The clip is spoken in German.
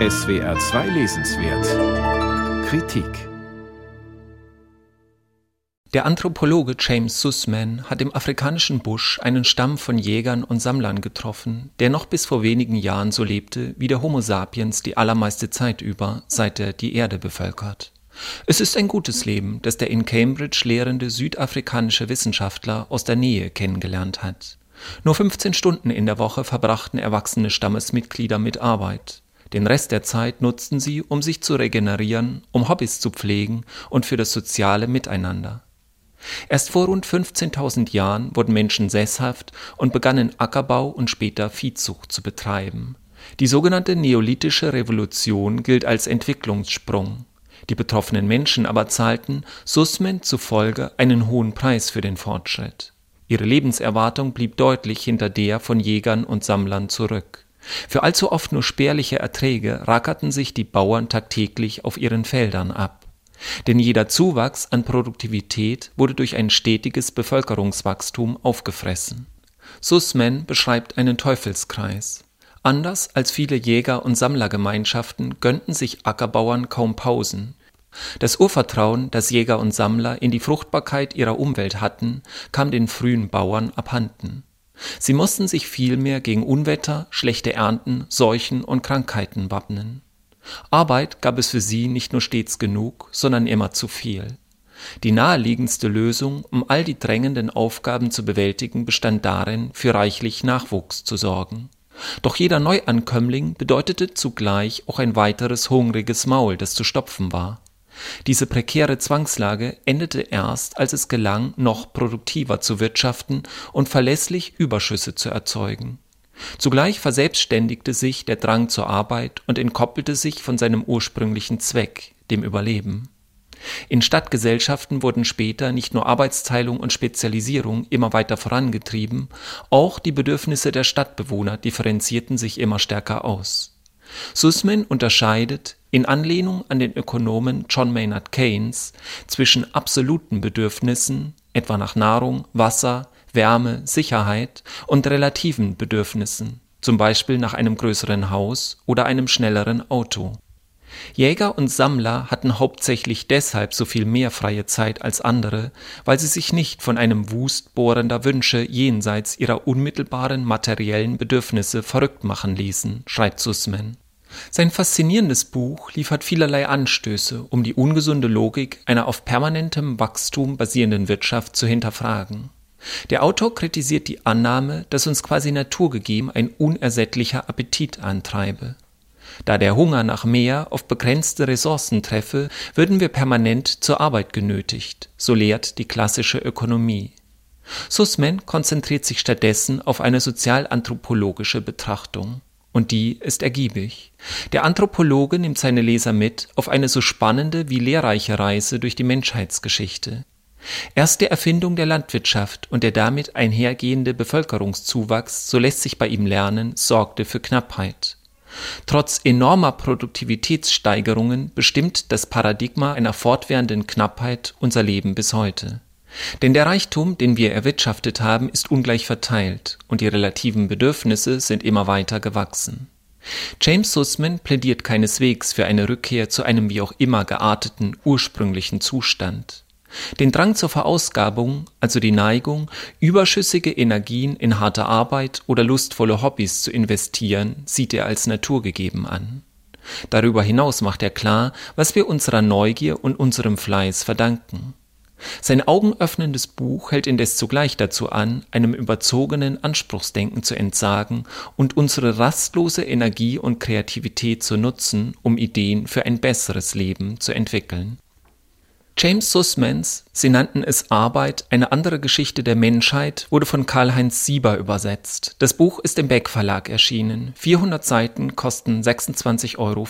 SWR 2 Lesenswert Kritik Der Anthropologe James Sussman hat im afrikanischen Busch einen Stamm von Jägern und Sammlern getroffen, der noch bis vor wenigen Jahren so lebte wie der Homo sapiens die allermeiste Zeit über, seit er die Erde bevölkert. Es ist ein gutes Leben, das der in Cambridge lehrende südafrikanische Wissenschaftler aus der Nähe kennengelernt hat. Nur 15 Stunden in der Woche verbrachten erwachsene Stammesmitglieder mit Arbeit. Den Rest der Zeit nutzten sie, um sich zu regenerieren, um Hobbys zu pflegen und für das soziale Miteinander. Erst vor rund 15.000 Jahren wurden Menschen sesshaft und begannen Ackerbau und später Viehzucht zu betreiben. Die sogenannte Neolithische Revolution gilt als Entwicklungssprung. Die betroffenen Menschen aber zahlten Sussman zufolge einen hohen Preis für den Fortschritt. Ihre Lebenserwartung blieb deutlich hinter der von Jägern und Sammlern zurück. Für allzu oft nur spärliche Erträge rackerten sich die Bauern tagtäglich auf ihren Feldern ab. Denn jeder Zuwachs an Produktivität wurde durch ein stetiges Bevölkerungswachstum aufgefressen. Sussman beschreibt einen Teufelskreis. Anders als viele Jäger- und Sammlergemeinschaften gönnten sich Ackerbauern kaum Pausen. Das Urvertrauen, das Jäger und Sammler in die Fruchtbarkeit ihrer Umwelt hatten, kam den frühen Bauern abhanden. Sie mussten sich vielmehr gegen Unwetter, schlechte Ernten, Seuchen und Krankheiten wappnen. Arbeit gab es für sie nicht nur stets genug, sondern immer zu viel. Die naheliegendste Lösung, um all die drängenden Aufgaben zu bewältigen, bestand darin, für reichlich Nachwuchs zu sorgen. Doch jeder Neuankömmling bedeutete zugleich auch ein weiteres hungriges Maul, das zu stopfen war. Diese prekäre Zwangslage endete erst, als es gelang, noch produktiver zu wirtschaften und verlässlich Überschüsse zu erzeugen. Zugleich verselbstständigte sich der Drang zur Arbeit und entkoppelte sich von seinem ursprünglichen Zweck, dem Überleben. In Stadtgesellschaften wurden später nicht nur Arbeitsteilung und Spezialisierung immer weiter vorangetrieben, auch die Bedürfnisse der Stadtbewohner differenzierten sich immer stärker aus. Sussman unterscheidet, in Anlehnung an den Ökonomen John Maynard Keynes, zwischen absoluten Bedürfnissen, etwa nach Nahrung, Wasser, Wärme, Sicherheit und relativen Bedürfnissen, zum Beispiel nach einem größeren Haus oder einem schnelleren Auto. Jäger und Sammler hatten hauptsächlich deshalb so viel mehr freie Zeit als andere, weil sie sich nicht von einem Wust bohrender Wünsche jenseits ihrer unmittelbaren materiellen Bedürfnisse verrückt machen ließen, schreibt Sussman. Sein faszinierendes Buch liefert vielerlei Anstöße, um die ungesunde Logik einer auf permanentem Wachstum basierenden Wirtschaft zu hinterfragen. Der Autor kritisiert die Annahme, dass uns quasi naturgegeben ein unersättlicher Appetit antreibe. Da der Hunger nach mehr auf begrenzte Ressourcen treffe, würden wir permanent zur Arbeit genötigt, so lehrt die klassische Ökonomie. Sussman konzentriert sich stattdessen auf eine sozialanthropologische Betrachtung. Und die ist ergiebig. Der Anthropologe nimmt seine Leser mit auf eine so spannende wie lehrreiche Reise durch die Menschheitsgeschichte. Erst der Erfindung der Landwirtschaft und der damit einhergehende Bevölkerungszuwachs, so lässt sich bei ihm lernen, sorgte für Knappheit. Trotz enormer Produktivitätssteigerungen bestimmt das Paradigma einer fortwährenden Knappheit unser Leben bis heute. Denn der Reichtum, den wir erwirtschaftet haben, ist ungleich verteilt und die relativen Bedürfnisse sind immer weiter gewachsen. James Sussman plädiert keineswegs für eine Rückkehr zu einem wie auch immer gearteten ursprünglichen Zustand. Den Drang zur Verausgabung, also die Neigung, überschüssige Energien in harte Arbeit oder lustvolle Hobbys zu investieren, sieht er als naturgegeben an. Darüber hinaus macht er klar, was wir unserer Neugier und unserem Fleiß verdanken. Sein augenöffnendes Buch hält indes zugleich dazu an, einem überzogenen Anspruchsdenken zu entsagen und unsere rastlose Energie und Kreativität zu nutzen, um Ideen für ein besseres Leben zu entwickeln. James Sussmans, sie nannten es Arbeit, eine andere Geschichte der Menschheit, wurde von Karl-Heinz Sieber übersetzt. Das Buch ist im Beck Verlag erschienen. 400 Seiten kosten 26,95 Euro.